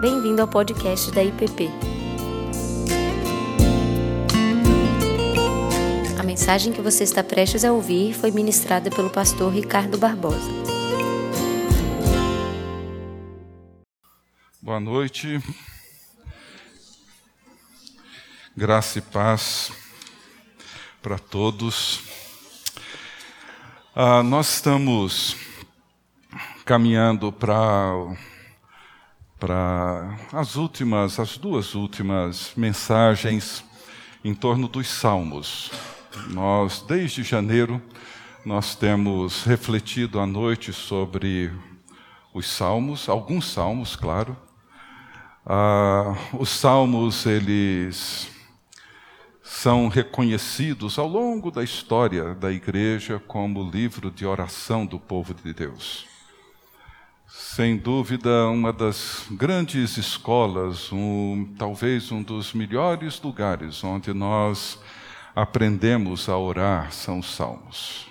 Bem-vindo ao podcast da IPP. A mensagem que você está prestes a ouvir foi ministrada pelo pastor Ricardo Barbosa. Boa noite. Graça e paz para todos. Ah, nós estamos caminhando para para as últimas, as duas últimas mensagens em torno dos salmos. Nós desde janeiro nós temos refletido à noite sobre os salmos, alguns salmos, claro. Ah, os salmos eles são reconhecidos ao longo da história da igreja como livro de oração do povo de Deus. Sem dúvida, uma das grandes escolas, um, talvez um dos melhores lugares onde nós aprendemos a orar são os Salmos.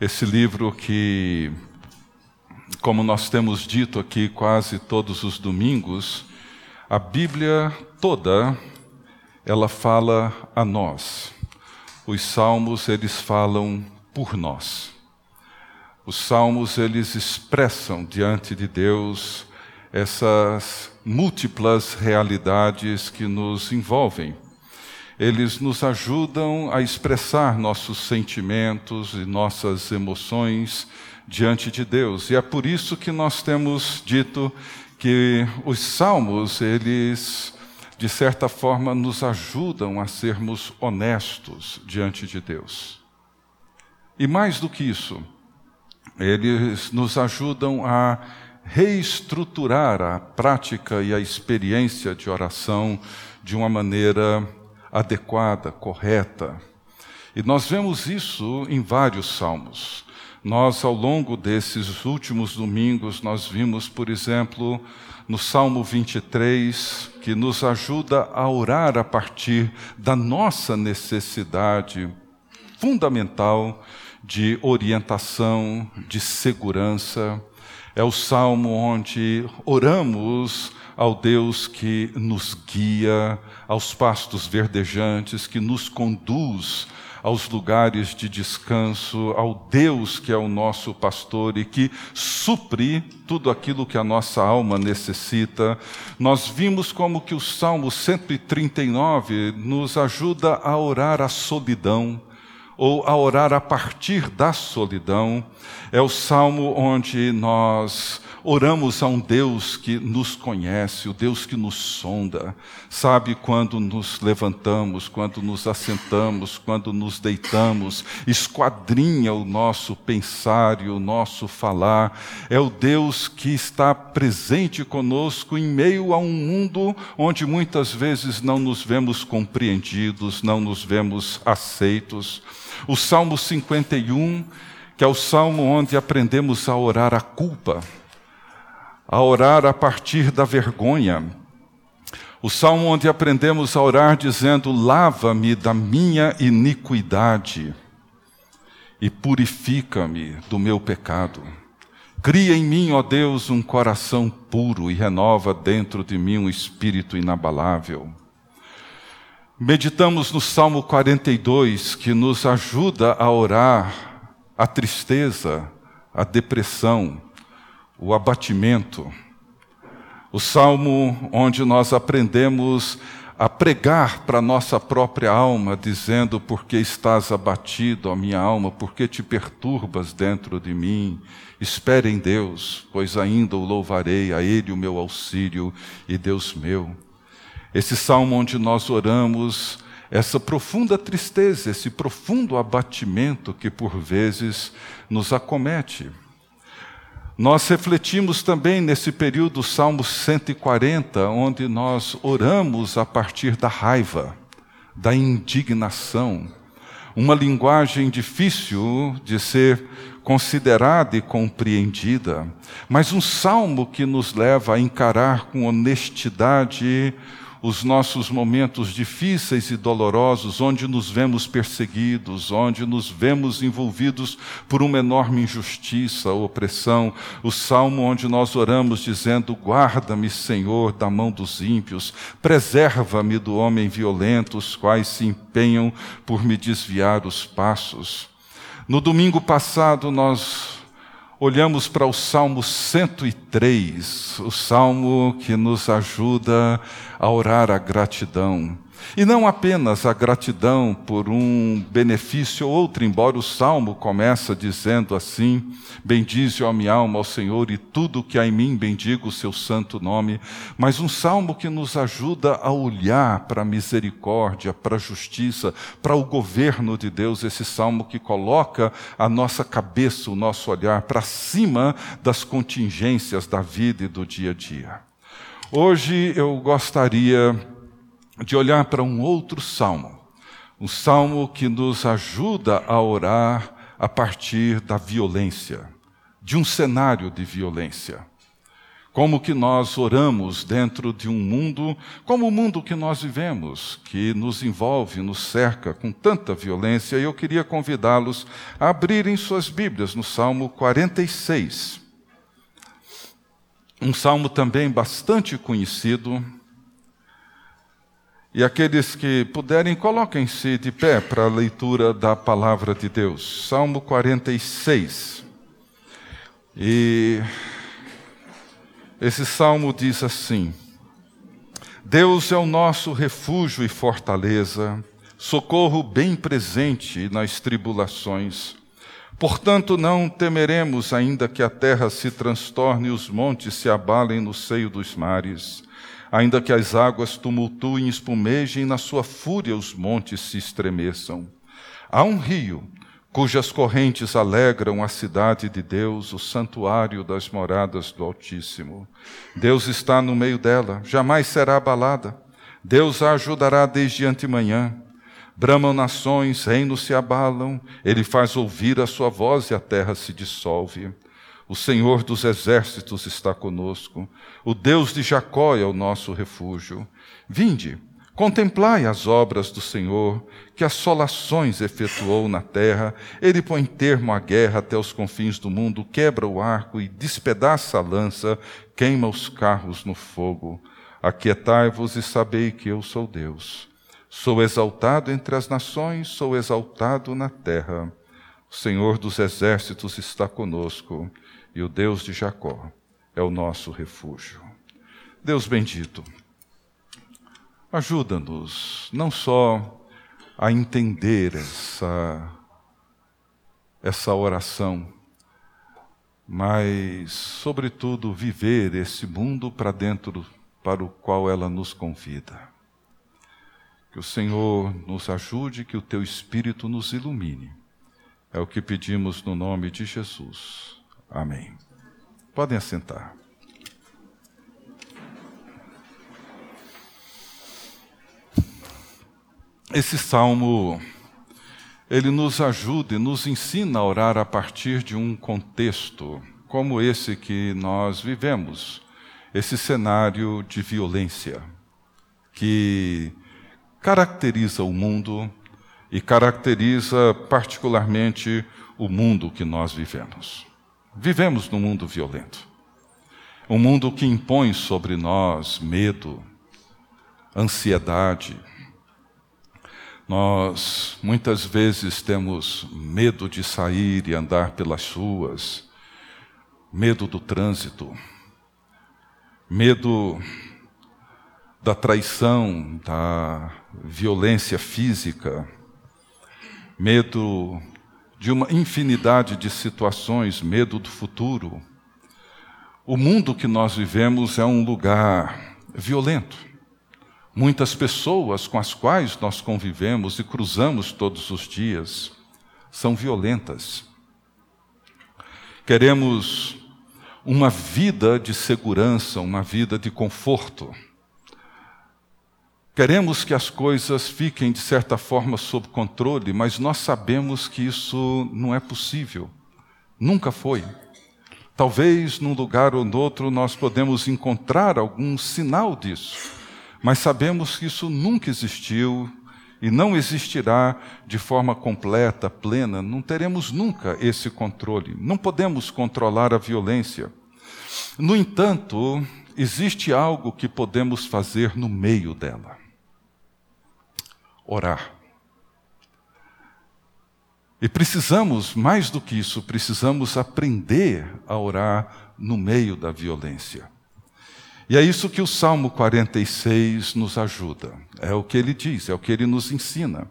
Esse livro que, como nós temos dito aqui quase todos os domingos, a Bíblia toda ela fala a nós. Os salmos, eles falam por nós. Os salmos, eles expressam diante de Deus essas múltiplas realidades que nos envolvem. Eles nos ajudam a expressar nossos sentimentos e nossas emoções diante de Deus. E é por isso que nós temos dito que os salmos, eles de certa forma, nos ajudam a sermos honestos diante de Deus. E mais do que isso, eles nos ajudam a reestruturar a prática e a experiência de oração de uma maneira adequada, correta. E nós vemos isso em vários salmos. Nós, ao longo desses últimos domingos, nós vimos, por exemplo, no Salmo 23, que nos ajuda a orar a partir da nossa necessidade fundamental de orientação, de segurança. É o salmo onde oramos ao Deus que nos guia aos pastos verdejantes, que nos conduz aos lugares de descanso, ao Deus que é o nosso pastor e que supre tudo aquilo que a nossa alma necessita. Nós vimos como que o Salmo 139 nos ajuda a orar a solidão ou a orar a partir da solidão. É o salmo onde nós Oramos a um Deus que nos conhece, o Deus que nos sonda, sabe quando nos levantamos, quando nos assentamos, quando nos deitamos, esquadrinha o nosso pensar e o nosso falar. É o Deus que está presente conosco em meio a um mundo onde muitas vezes não nos vemos compreendidos, não nos vemos aceitos. O Salmo 51, que é o salmo onde aprendemos a orar a culpa a orar a partir da vergonha. O salmo onde aprendemos a orar dizendo: Lava-me da minha iniquidade e purifica-me do meu pecado. Cria em mim, ó Deus, um coração puro e renova dentro de mim um espírito inabalável. Meditamos no Salmo 42, que nos ajuda a orar a tristeza, a depressão, o abatimento. O salmo onde nós aprendemos a pregar para nossa própria alma, dizendo: Porque estás abatido, ó minha alma, porque te perturbas dentro de mim? Espere em Deus, pois ainda o louvarei, a Ele o meu auxílio e Deus meu. Esse salmo onde nós oramos essa profunda tristeza, esse profundo abatimento que por vezes nos acomete. Nós refletimos também nesse período o Salmo 140, onde nós oramos a partir da raiva, da indignação, uma linguagem difícil de ser considerada e compreendida, mas um salmo que nos leva a encarar com honestidade os nossos momentos difíceis e dolorosos, onde nos vemos perseguidos, onde nos vemos envolvidos por uma enorme injustiça, opressão. O salmo onde nós oramos dizendo: Guarda-me, Senhor, da mão dos ímpios, preserva-me do homem violento, os quais se empenham por me desviar os passos. No domingo passado, nós olhamos para o Salmo 103, o salmo que nos ajuda a orar a gratidão. E não apenas a gratidão por um benefício ou outro, embora o salmo começa dizendo assim: Bendize, ó minha alma, ao Senhor, e tudo que há em mim bendiga o seu santo nome. Mas um salmo que nos ajuda a olhar para a misericórdia, para a justiça, para o governo de Deus, esse salmo que coloca a nossa cabeça, o nosso olhar para cima das contingências da vida e do dia a dia. Hoje eu gostaria de olhar para um outro salmo, um salmo que nos ajuda a orar a partir da violência, de um cenário de violência. Como que nós oramos dentro de um mundo, como o mundo que nós vivemos, que nos envolve, nos cerca com tanta violência, e eu queria convidá-los a abrirem suas Bíblias no Salmo 46. Um salmo também bastante conhecido, e aqueles que puderem, coloquem-se de pé para a leitura da palavra de Deus. Salmo 46. E esse salmo diz assim: Deus é o nosso refúgio e fortaleza, socorro bem presente nas tribulações. Portanto, não temeremos, ainda que a terra se transtorne e os montes se abalem no seio dos mares ainda que as águas tumultuem e espumejem, na sua fúria os montes se estremeçam. Há um rio cujas correntes alegram a cidade de Deus, o santuário das moradas do Altíssimo. Deus está no meio dela, jamais será abalada. Deus a ajudará desde antemanhã. Bramam nações, reinos se abalam, ele faz ouvir a sua voz e a terra se dissolve. O Senhor dos exércitos está conosco. O Deus de Jacó é o nosso refúgio. Vinde, contemplai as obras do Senhor, que assolações efetuou na terra. Ele põe termo à guerra até os confins do mundo, quebra o arco e despedaça a lança, queima os carros no fogo. Aquietai-vos e sabei que eu sou Deus. Sou exaltado entre as nações, sou exaltado na terra. O Senhor dos exércitos está conosco e o Deus de Jacó é o nosso refúgio. Deus bendito, ajuda-nos não só a entender essa, essa oração, mas, sobretudo, viver esse mundo para dentro para o qual ela nos convida. Que o Senhor nos ajude, que o teu Espírito nos ilumine. É o que pedimos no nome de Jesus. Amém. Podem assentar. Esse salmo, ele nos ajuda e nos ensina a orar a partir de um contexto como esse que nós vivemos, esse cenário de violência que caracteriza o mundo e caracteriza particularmente o mundo que nós vivemos. Vivemos num mundo violento. Um mundo que impõe sobre nós medo, ansiedade. Nós muitas vezes temos medo de sair e andar pelas ruas, medo do trânsito, medo da traição, da violência física, medo de uma infinidade de situações, medo do futuro. O mundo que nós vivemos é um lugar violento. Muitas pessoas com as quais nós convivemos e cruzamos todos os dias são violentas. Queremos uma vida de segurança, uma vida de conforto. Queremos que as coisas fiquem, de certa forma, sob controle, mas nós sabemos que isso não é possível. Nunca foi. Talvez num lugar ou no outro nós podemos encontrar algum sinal disso, mas sabemos que isso nunca existiu e não existirá de forma completa, plena, não teremos nunca esse controle. Não podemos controlar a violência. No entanto, existe algo que podemos fazer no meio dela: orar. E precisamos, mais do que isso, precisamos aprender a orar no meio da violência. E é isso que o Salmo 46 nos ajuda. É o que ele diz, é o que ele nos ensina.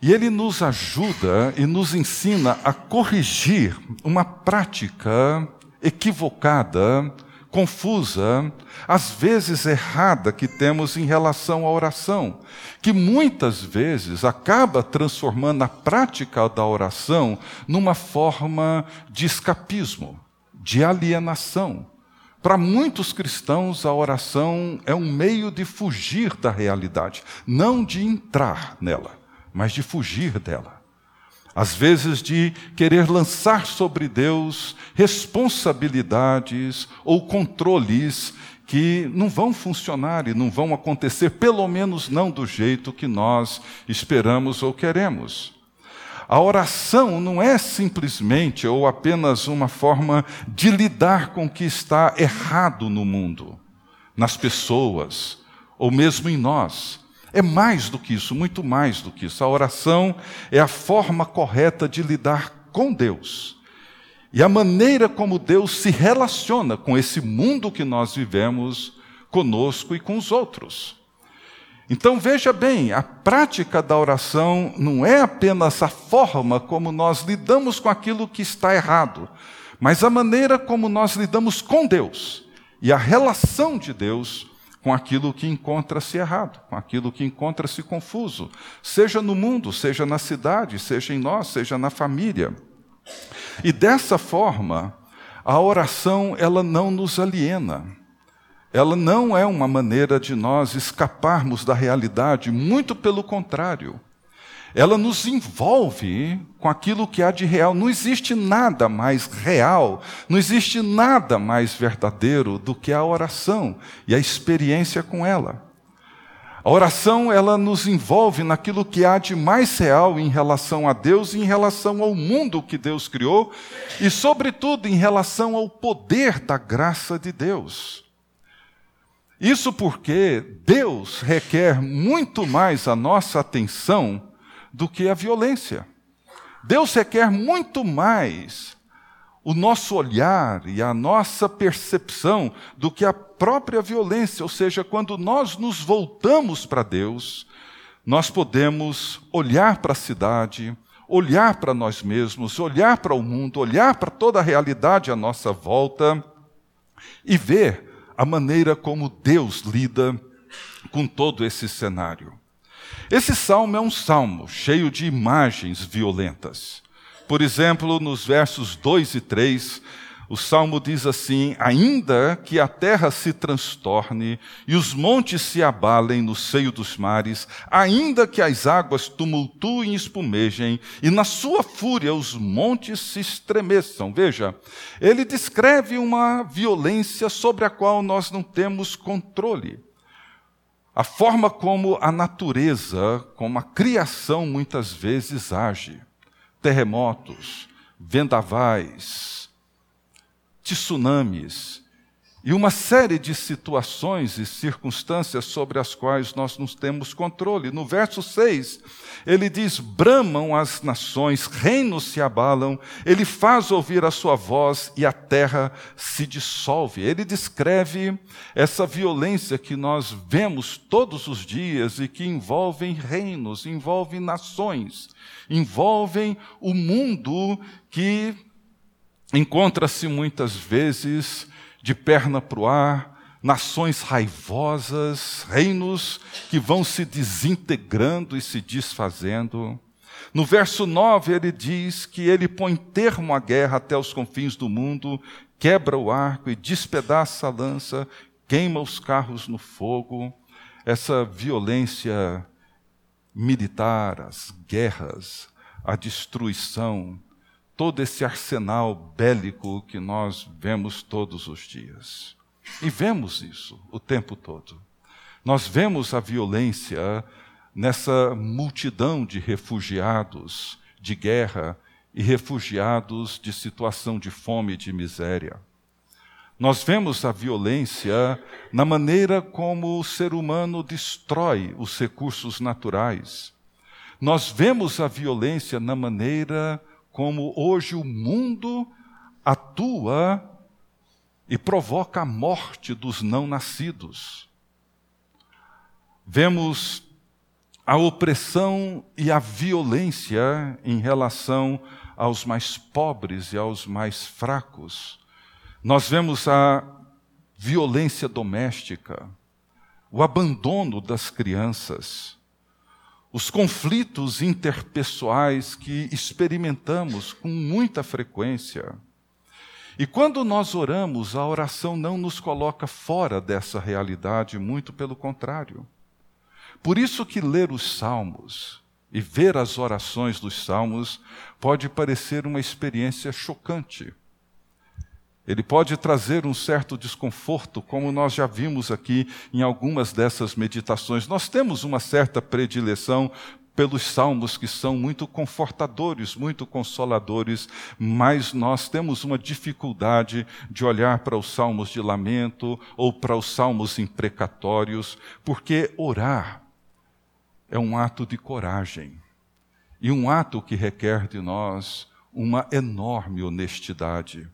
E ele nos ajuda e nos ensina a corrigir uma prática equivocada, confusa, às vezes errada que temos em relação à oração, que muitas vezes acaba transformando a prática da oração numa forma de escapismo, de alienação para muitos cristãos, a oração é um meio de fugir da realidade, não de entrar nela, mas de fugir dela. Às vezes, de querer lançar sobre Deus responsabilidades ou controles que não vão funcionar e não vão acontecer, pelo menos não do jeito que nós esperamos ou queremos. A oração não é simplesmente ou apenas uma forma de lidar com o que está errado no mundo, nas pessoas, ou mesmo em nós. É mais do que isso, muito mais do que isso. A oração é a forma correta de lidar com Deus. E a maneira como Deus se relaciona com esse mundo que nós vivemos, conosco e com os outros. Então veja bem, a prática da oração não é apenas a forma como nós lidamos com aquilo que está errado, mas a maneira como nós lidamos com Deus e a relação de Deus com aquilo que encontra-se errado, com aquilo que encontra-se confuso, seja no mundo, seja na cidade, seja em nós, seja na família. E dessa forma, a oração ela não nos aliena ela não é uma maneira de nós escaparmos da realidade, muito pelo contrário. Ela nos envolve com aquilo que há de real. Não existe nada mais real, não existe nada mais verdadeiro do que a oração e a experiência com ela. A oração, ela nos envolve naquilo que há de mais real em relação a Deus e em relação ao mundo que Deus criou, e, sobretudo, em relação ao poder da graça de Deus. Isso porque Deus requer muito mais a nossa atenção do que a violência. Deus requer muito mais o nosso olhar e a nossa percepção do que a própria violência, ou seja, quando nós nos voltamos para Deus, nós podemos olhar para a cidade, olhar para nós mesmos, olhar para o mundo, olhar para toda a realidade à nossa volta e ver a maneira como Deus lida com todo esse cenário. Esse salmo é um salmo cheio de imagens violentas. Por exemplo, nos versos 2 e 3, o salmo diz assim: Ainda que a terra se transtorne e os montes se abalem no seio dos mares, ainda que as águas tumultuem e espumejem, e na sua fúria os montes se estremeçam. Veja, ele descreve uma violência sobre a qual nós não temos controle. A forma como a natureza, como a criação muitas vezes age. Terremotos, vendavais, tsunamis e uma série de situações e circunstâncias sobre as quais nós não temos controle. No verso 6, ele diz: Bramam as nações, reinos se abalam, ele faz ouvir a sua voz e a terra se dissolve. Ele descreve essa violência que nós vemos todos os dias e que envolvem reinos, envolvem nações, envolvem o mundo que encontra-se muitas vezes de perna para o ar, nações raivosas, reinos que vão se desintegrando e se desfazendo. No verso 9, ele diz que ele põe termo à guerra até os confins do mundo, quebra o arco e despedaça a lança, queima os carros no fogo. Essa violência militar, as guerras, a destruição, todo esse arsenal bélico que nós vemos todos os dias. E vemos isso o tempo todo. Nós vemos a violência nessa multidão de refugiados de guerra e refugiados de situação de fome e de miséria. Nós vemos a violência na maneira como o ser humano destrói os recursos naturais. Nós vemos a violência na maneira como hoje o mundo atua e provoca a morte dos não nascidos. Vemos a opressão e a violência em relação aos mais pobres e aos mais fracos. Nós vemos a violência doméstica, o abandono das crianças, os conflitos interpessoais que experimentamos com muita frequência. E quando nós oramos, a oração não nos coloca fora dessa realidade, muito pelo contrário. Por isso que ler os salmos e ver as orações dos salmos pode parecer uma experiência chocante. Ele pode trazer um certo desconforto, como nós já vimos aqui em algumas dessas meditações. Nós temos uma certa predileção pelos salmos que são muito confortadores, muito consoladores, mas nós temos uma dificuldade de olhar para os salmos de lamento ou para os salmos imprecatórios, porque orar é um ato de coragem e um ato que requer de nós uma enorme honestidade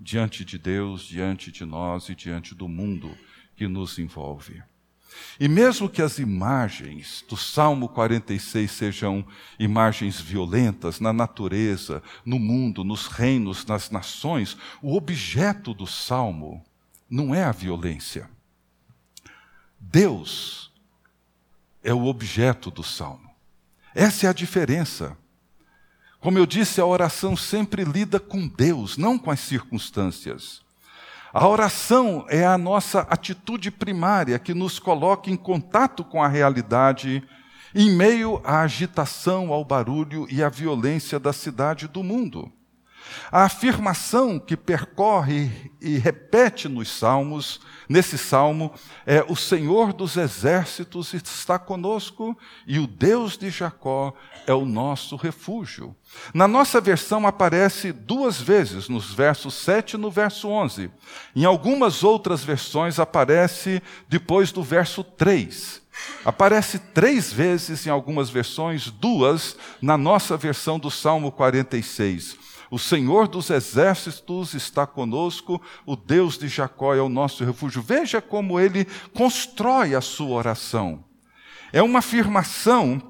diante de Deus, diante de nós e diante do mundo que nos envolve. E mesmo que as imagens do Salmo 46 sejam imagens violentas na natureza, no mundo, nos reinos, nas nações, o objeto do Salmo não é a violência. Deus é o objeto do salmo. Essa é a diferença. Como eu disse, a oração sempre lida com Deus, não com as circunstâncias. A oração é a nossa atitude primária que nos coloca em contato com a realidade, em meio à agitação, ao barulho e à violência da cidade e do mundo. A afirmação que percorre e repete nos salmos, nesse salmo, é: O Senhor dos exércitos está conosco e o Deus de Jacó é o nosso refúgio. Na nossa versão aparece duas vezes, nos versos 7 e no verso 11. Em algumas outras versões aparece depois do verso 3. Aparece três vezes em algumas versões, duas na nossa versão do Salmo 46. O Senhor dos exércitos está conosco, o Deus de Jacó é o nosso refúgio. Veja como ele constrói a sua oração. É uma afirmação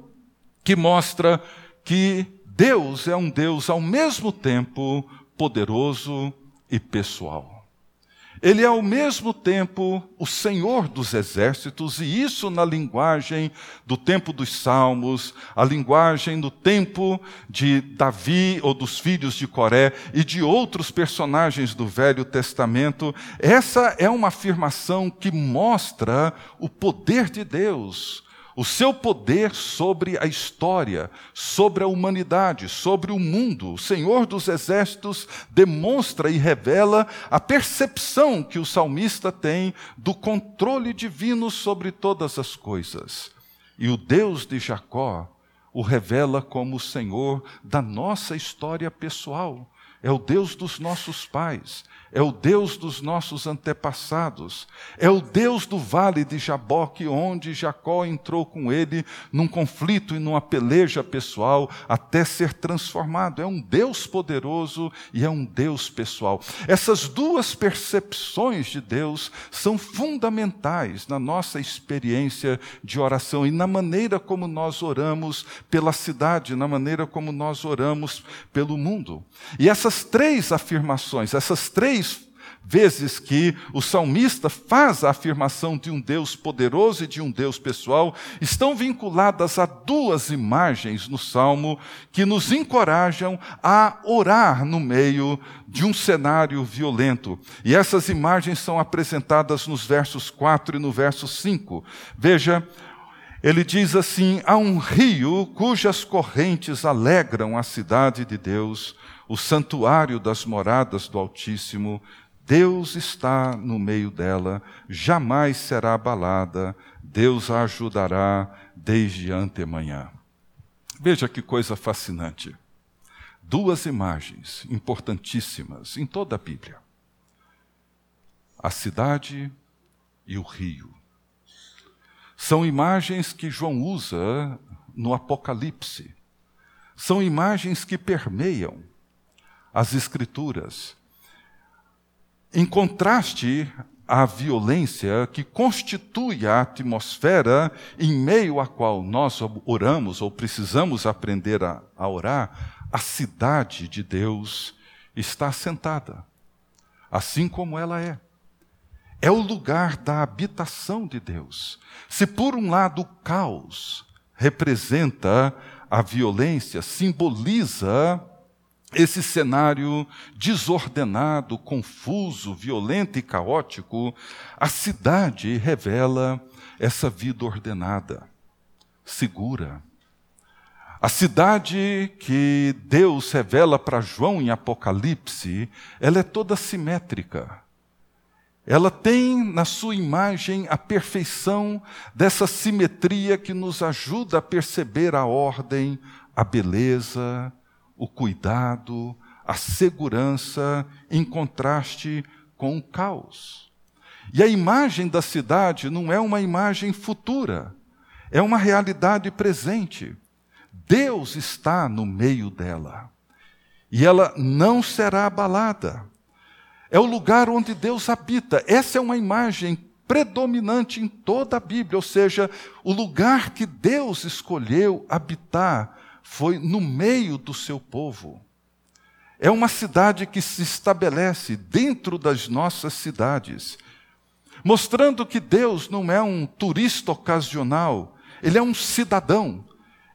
que mostra que Deus é um Deus ao mesmo tempo poderoso e pessoal. Ele é ao mesmo tempo o Senhor dos exércitos, e isso na linguagem do tempo dos Salmos, a linguagem do tempo de Davi ou dos filhos de Coré e de outros personagens do Velho Testamento. Essa é uma afirmação que mostra o poder de Deus o seu poder sobre a história, sobre a humanidade, sobre o mundo. O Senhor dos Exércitos demonstra e revela a percepção que o salmista tem do controle divino sobre todas as coisas. E o Deus de Jacó o revela como o Senhor da nossa história pessoal. É o Deus dos nossos pais, é o Deus dos nossos antepassados, é o Deus do vale de Jaboque, onde Jacó entrou com ele num conflito e numa peleja pessoal até ser transformado. É um Deus poderoso e é um Deus pessoal. Essas duas percepções de Deus são fundamentais na nossa experiência de oração e na maneira como nós oramos pela cidade, na maneira como nós oramos pelo mundo. E essas três afirmações, essas três três vezes que o salmista faz a afirmação de um Deus poderoso e de um Deus pessoal, estão vinculadas a duas imagens no salmo que nos encorajam a orar no meio de um cenário violento. E essas imagens são apresentadas nos versos 4 e no verso 5. Veja, ele diz assim: há um rio cujas correntes alegram a cidade de Deus, o santuário das moradas do Altíssimo Deus está no meio dela, jamais será abalada, Deus a ajudará desde antemanhã. Veja que coisa fascinante. Duas imagens importantíssimas em toda a Bíblia: a cidade e o rio. São imagens que João usa no Apocalipse. São imagens que permeiam as Escrituras. Em contraste à violência que constitui a atmosfera em meio à qual nós oramos ou precisamos aprender a, a orar, a cidade de Deus está assentada, assim como ela é. É o lugar da habitação de Deus. Se por um lado o caos representa a violência, simboliza esse cenário desordenado, confuso, violento e caótico, a cidade revela essa vida ordenada, segura. A cidade que Deus revela para João em Apocalipse, ela é toda simétrica. Ela tem na sua imagem a perfeição dessa simetria que nos ajuda a perceber a ordem, a beleza, o cuidado, a segurança, em contraste com o caos. E a imagem da cidade não é uma imagem futura, é uma realidade presente. Deus está no meio dela. E ela não será abalada. É o lugar onde Deus habita. Essa é uma imagem predominante em toda a Bíblia, ou seja, o lugar que Deus escolheu habitar foi no meio do seu povo. É uma cidade que se estabelece dentro das nossas cidades, mostrando que Deus não é um turista ocasional, ele é um cidadão.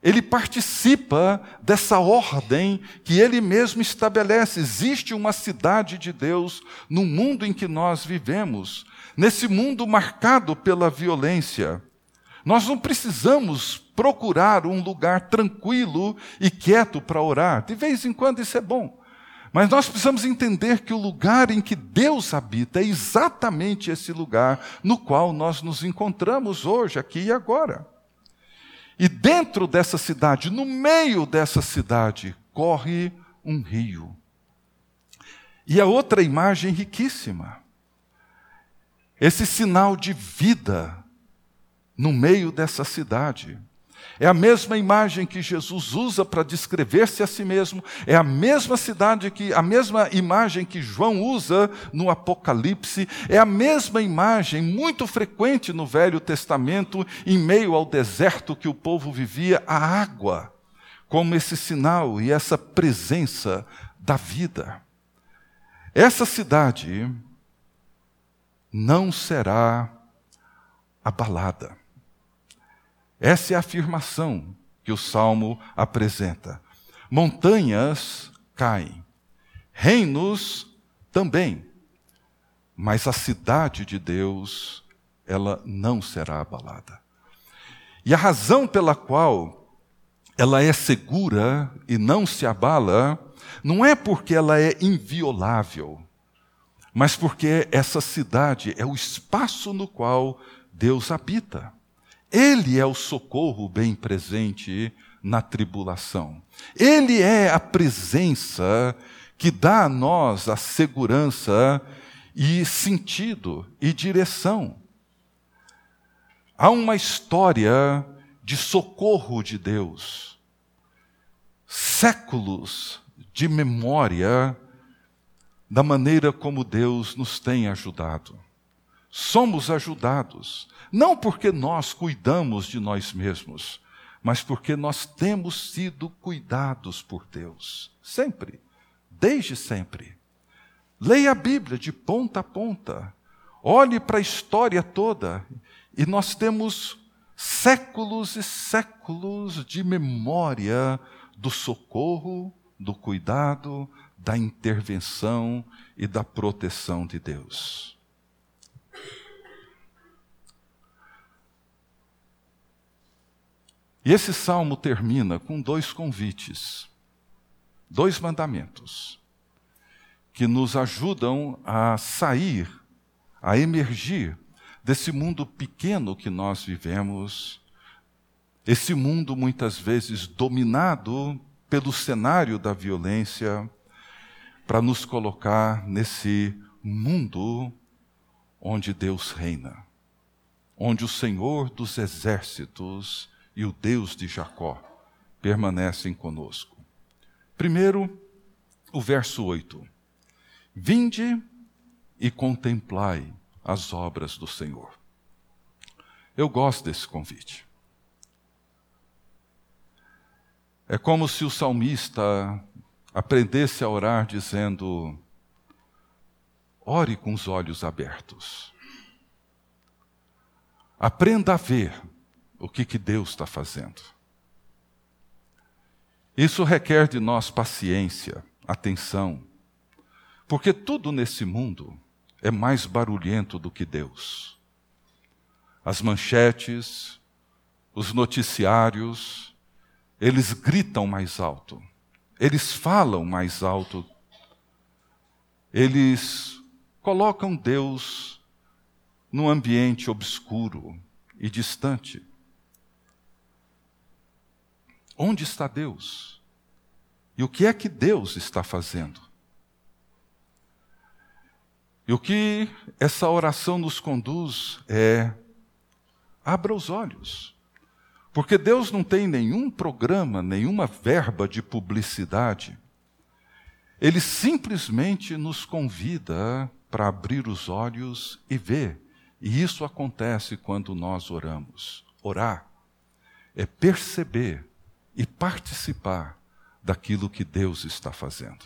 Ele participa dessa ordem que ele mesmo estabelece. Existe uma cidade de Deus no mundo em que nós vivemos, nesse mundo marcado pela violência. Nós não precisamos procurar um lugar tranquilo e quieto para orar. De vez em quando isso é bom. Mas nós precisamos entender que o lugar em que Deus habita é exatamente esse lugar no qual nós nos encontramos hoje, aqui e agora. E dentro dessa cidade, no meio dessa cidade, corre um rio. E a outra imagem riquíssima. Esse sinal de vida no meio dessa cidade. É a mesma imagem que Jesus usa para descrever-se a si mesmo, é a mesma cidade que a mesma imagem que João usa no Apocalipse, é a mesma imagem muito frequente no Velho Testamento em meio ao deserto que o povo vivia, a água, como esse sinal e essa presença da vida. Essa cidade não será abalada. Essa é a afirmação que o salmo apresenta. Montanhas caem, reinos também, mas a cidade de Deus, ela não será abalada. E a razão pela qual ela é segura e não se abala, não é porque ela é inviolável, mas porque essa cidade é o espaço no qual Deus habita. Ele é o socorro bem presente na tribulação. Ele é a presença que dá a nós a segurança e sentido e direção. Há uma história de socorro de Deus, séculos de memória da maneira como Deus nos tem ajudado. Somos ajudados não porque nós cuidamos de nós mesmos, mas porque nós temos sido cuidados por Deus. Sempre. Desde sempre. Leia a Bíblia de ponta a ponta. Olhe para a história toda. E nós temos séculos e séculos de memória do socorro, do cuidado, da intervenção e da proteção de Deus. E esse salmo termina com dois convites, dois mandamentos, que nos ajudam a sair, a emergir desse mundo pequeno que nós vivemos, esse mundo muitas vezes dominado pelo cenário da violência, para nos colocar nesse mundo onde Deus reina, onde o Senhor dos exércitos e o Deus de Jacó permanecem conosco. Primeiro, o verso 8: Vinde e contemplai as obras do Senhor. Eu gosto desse convite. É como se o salmista aprendesse a orar dizendo: ore com os olhos abertos. Aprenda a ver o que, que Deus está fazendo. Isso requer de nós paciência, atenção, porque tudo nesse mundo é mais barulhento do que Deus. As manchetes, os noticiários, eles gritam mais alto, eles falam mais alto, eles colocam Deus num ambiente obscuro e distante. Onde está Deus? E o que é que Deus está fazendo? E o que essa oração nos conduz é: abra os olhos. Porque Deus não tem nenhum programa, nenhuma verba de publicidade. Ele simplesmente nos convida para abrir os olhos e ver. E isso acontece quando nós oramos. Orar é perceber e participar daquilo que Deus está fazendo.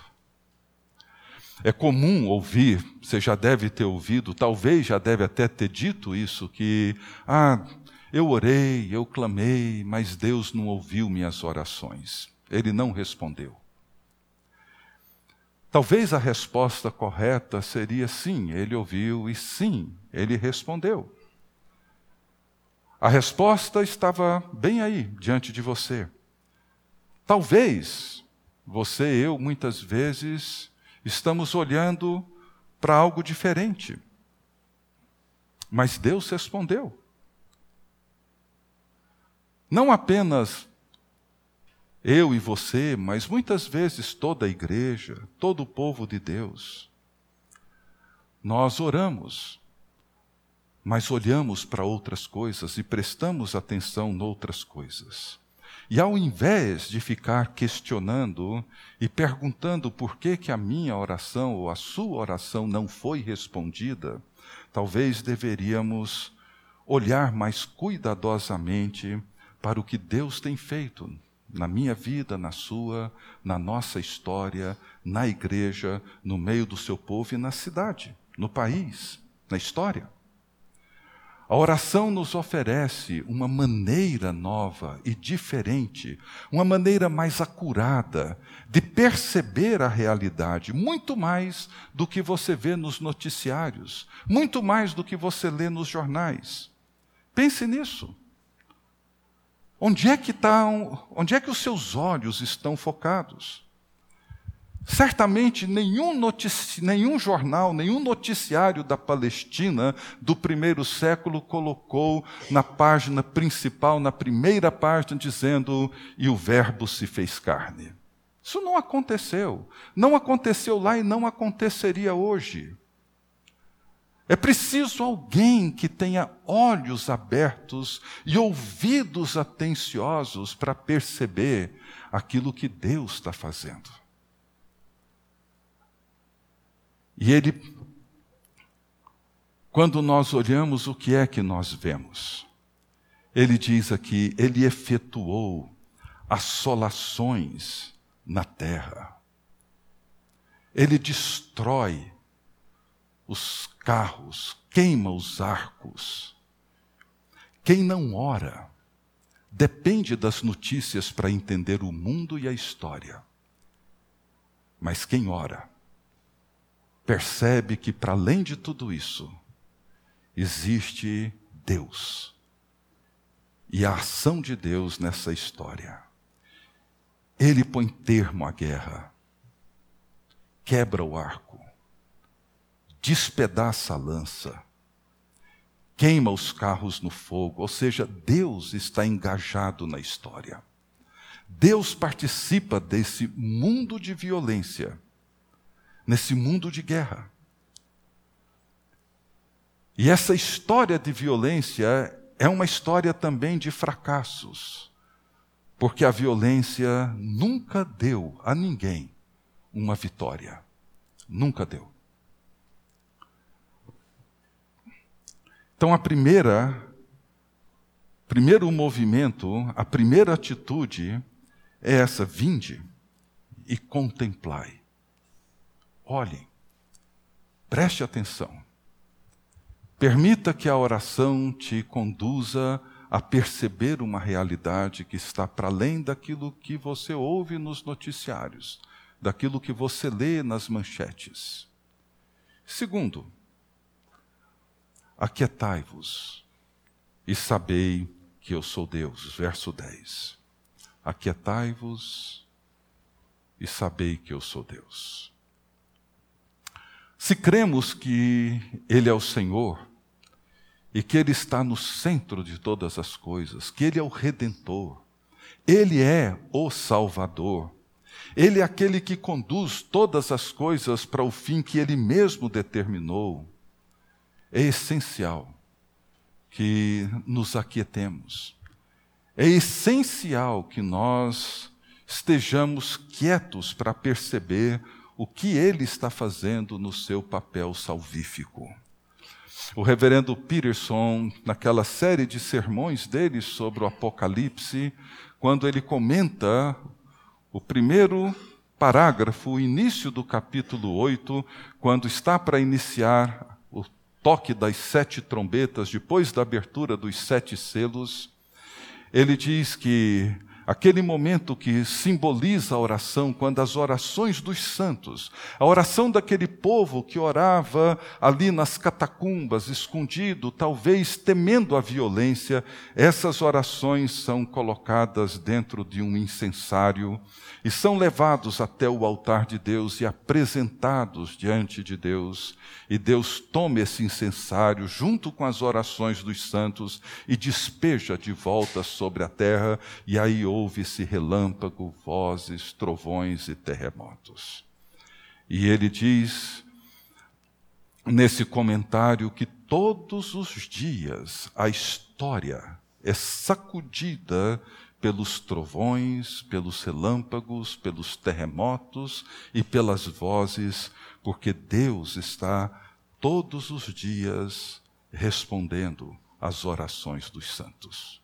É comum ouvir, você já deve ter ouvido, talvez já deve até ter dito isso, que, ah, eu orei, eu clamei, mas Deus não ouviu minhas orações. Ele não respondeu. Talvez a resposta correta seria sim, ele ouviu e sim, ele respondeu. A resposta estava bem aí, diante de você. Talvez você e eu, muitas vezes, estamos olhando para algo diferente. Mas Deus respondeu. Não apenas eu e você, mas muitas vezes toda a igreja, todo o povo de Deus. Nós oramos, mas olhamos para outras coisas e prestamos atenção noutras coisas. E ao invés de ficar questionando e perguntando por que, que a minha oração ou a sua oração não foi respondida, talvez deveríamos olhar mais cuidadosamente para o que Deus tem feito na minha vida, na sua, na nossa história, na igreja, no meio do seu povo e na cidade, no país, na história. A oração nos oferece uma maneira nova e diferente, uma maneira mais acurada de perceber a realidade, muito mais do que você vê nos noticiários, muito mais do que você lê nos jornais. Pense nisso. Onde é que estão, onde é que os seus olhos estão focados? Certamente nenhum, notici, nenhum jornal, nenhum noticiário da Palestina do primeiro século colocou na página principal, na primeira página, dizendo: e o Verbo se fez carne. Isso não aconteceu. Não aconteceu lá e não aconteceria hoje. É preciso alguém que tenha olhos abertos e ouvidos atenciosos para perceber aquilo que Deus está fazendo. E ele, quando nós olhamos, o que é que nós vemos? Ele diz aqui: Ele efetuou assolações na terra. Ele destrói os carros, queima os arcos. Quem não ora depende das notícias para entender o mundo e a história. Mas quem ora percebe que, para além de tudo isso, existe Deus e a ação de Deus nessa história. Ele põe termo à guerra quebra o arco, despedaça a lança, queima os carros no fogo, ou seja, Deus está engajado na história. Deus participa desse mundo de violência, nesse mundo de guerra. E essa história de violência é uma história também de fracassos, porque a violência nunca deu a ninguém uma vitória. Nunca deu. Então, a primeira, primeiro movimento, a primeira atitude é essa: vinde e contemplai. Olhem, preste atenção. Permita que a oração te conduza a perceber uma realidade que está para além daquilo que você ouve nos noticiários, daquilo que você lê nas manchetes. Segundo, aquietai-vos e sabei que eu sou Deus. Verso 10. Aquietai-vos e sabei que eu sou Deus. Se cremos que Ele é o Senhor, e que Ele está no centro de todas as coisas, que Ele é o Redentor, Ele é o Salvador, Ele é aquele que conduz todas as coisas para o fim que Ele mesmo determinou. É essencial que nos aquietemos, é essencial que nós estejamos quietos para perceber o que Ele está fazendo no seu papel salvífico. O reverendo Peterson, naquela série de sermões dele sobre o Apocalipse, quando ele comenta o primeiro parágrafo, o início do capítulo 8, quando está para iniciar o toque das sete trombetas, depois da abertura dos sete selos, ele diz que aquele momento que simboliza a oração, quando as orações dos santos, a oração daquele povo que orava ali nas catacumbas, escondido, talvez temendo a violência, essas orações são colocadas dentro de um incensário e são levados até o altar de Deus e apresentados diante de Deus. E Deus toma esse incensário junto com as orações dos santos e despeja de volta sobre a terra, e aí ouve-se relâmpago, vozes, trovões e terremotos. E ele diz nesse comentário que todos os dias a história é sacudida pelos trovões, pelos relâmpagos, pelos terremotos e pelas vozes, porque Deus está todos os dias respondendo às orações dos santos.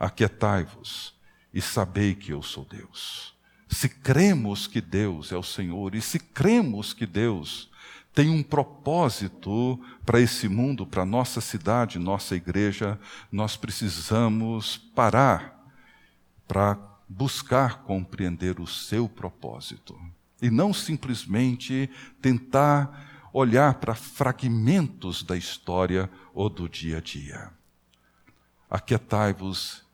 Aquietai-vos e sabei que eu sou Deus. Se cremos que Deus é o Senhor e se cremos que Deus tem um propósito para esse mundo, para nossa cidade, nossa igreja, nós precisamos parar para buscar compreender o seu propósito e não simplesmente tentar olhar para fragmentos da história ou do dia a dia. Aquietai-vos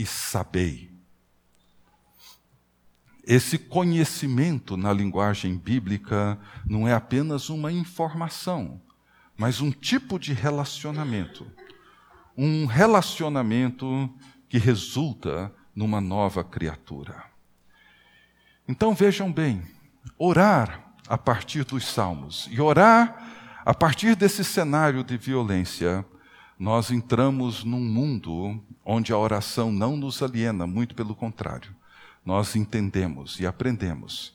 e sabei esse conhecimento na linguagem bíblica não é apenas uma informação, mas um tipo de relacionamento. Um relacionamento que resulta numa nova criatura. Então vejam bem, orar a partir dos salmos e orar a partir desse cenário de violência, nós entramos num mundo onde a oração não nos aliena, muito pelo contrário nós entendemos e aprendemos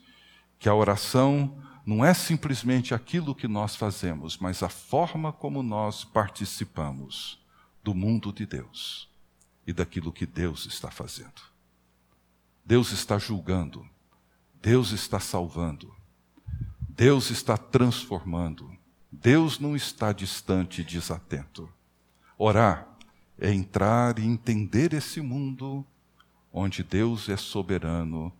que a oração não é simplesmente aquilo que nós fazemos, mas a forma como nós participamos do mundo de Deus e daquilo que Deus está fazendo. Deus está julgando, Deus está salvando, Deus está transformando, Deus não está distante e desatento. Orar é entrar e entender esse mundo onde Deus é soberano,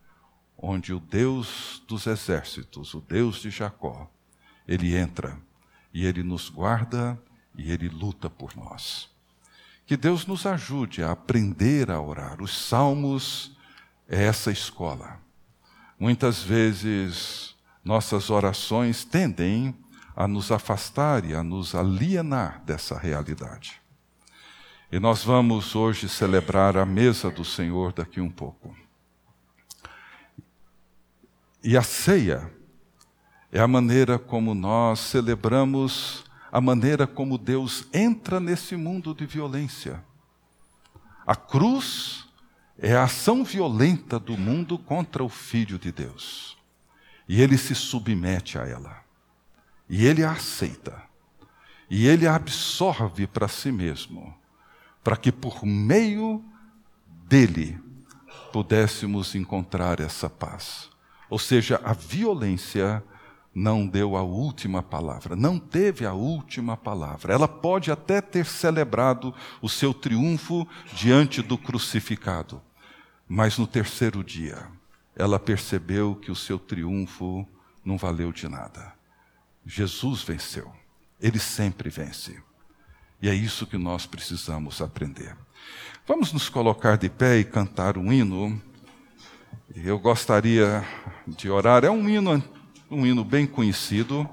onde o Deus dos exércitos, o Deus de Jacó, ele entra e ele nos guarda e ele luta por nós. Que Deus nos ajude a aprender a orar. Os salmos é essa escola. Muitas vezes nossas orações tendem a nos afastar e a nos alienar dessa realidade. E nós vamos hoje celebrar a mesa do Senhor daqui um pouco. E a ceia é a maneira como nós celebramos a maneira como Deus entra nesse mundo de violência. A cruz é a ação violenta do mundo contra o Filho de Deus. E ele se submete a ela. E ele a aceita. E ele a absorve para si mesmo, para que por meio dele pudéssemos encontrar essa paz. Ou seja, a violência não deu a última palavra, não teve a última palavra. Ela pode até ter celebrado o seu triunfo diante do crucificado, mas no terceiro dia ela percebeu que o seu triunfo não valeu de nada. Jesus venceu, ele sempre vence. E é isso que nós precisamos aprender. Vamos nos colocar de pé e cantar um hino. Eu gostaria de orar. É um hino um hino bem conhecido,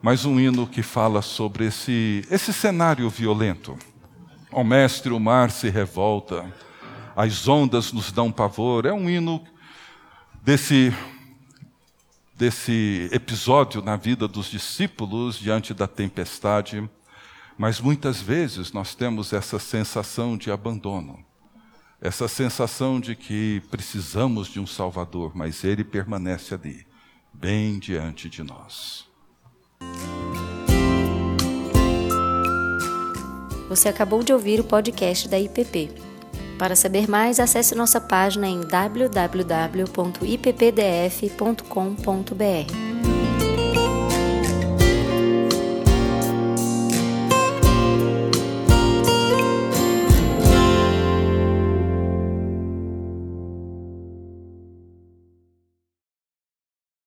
mas um hino que fala sobre esse, esse cenário violento. Ó mestre, o mar se revolta, as ondas nos dão pavor. É um hino desse, desse episódio na vida dos discípulos diante da tempestade, mas muitas vezes nós temos essa sensação de abandono, essa sensação de que precisamos de um Salvador, mas ele permanece ali bem diante de nós. Você acabou de ouvir o podcast da IPP. Para saber mais, acesse nossa página em www.ippdf.com.br.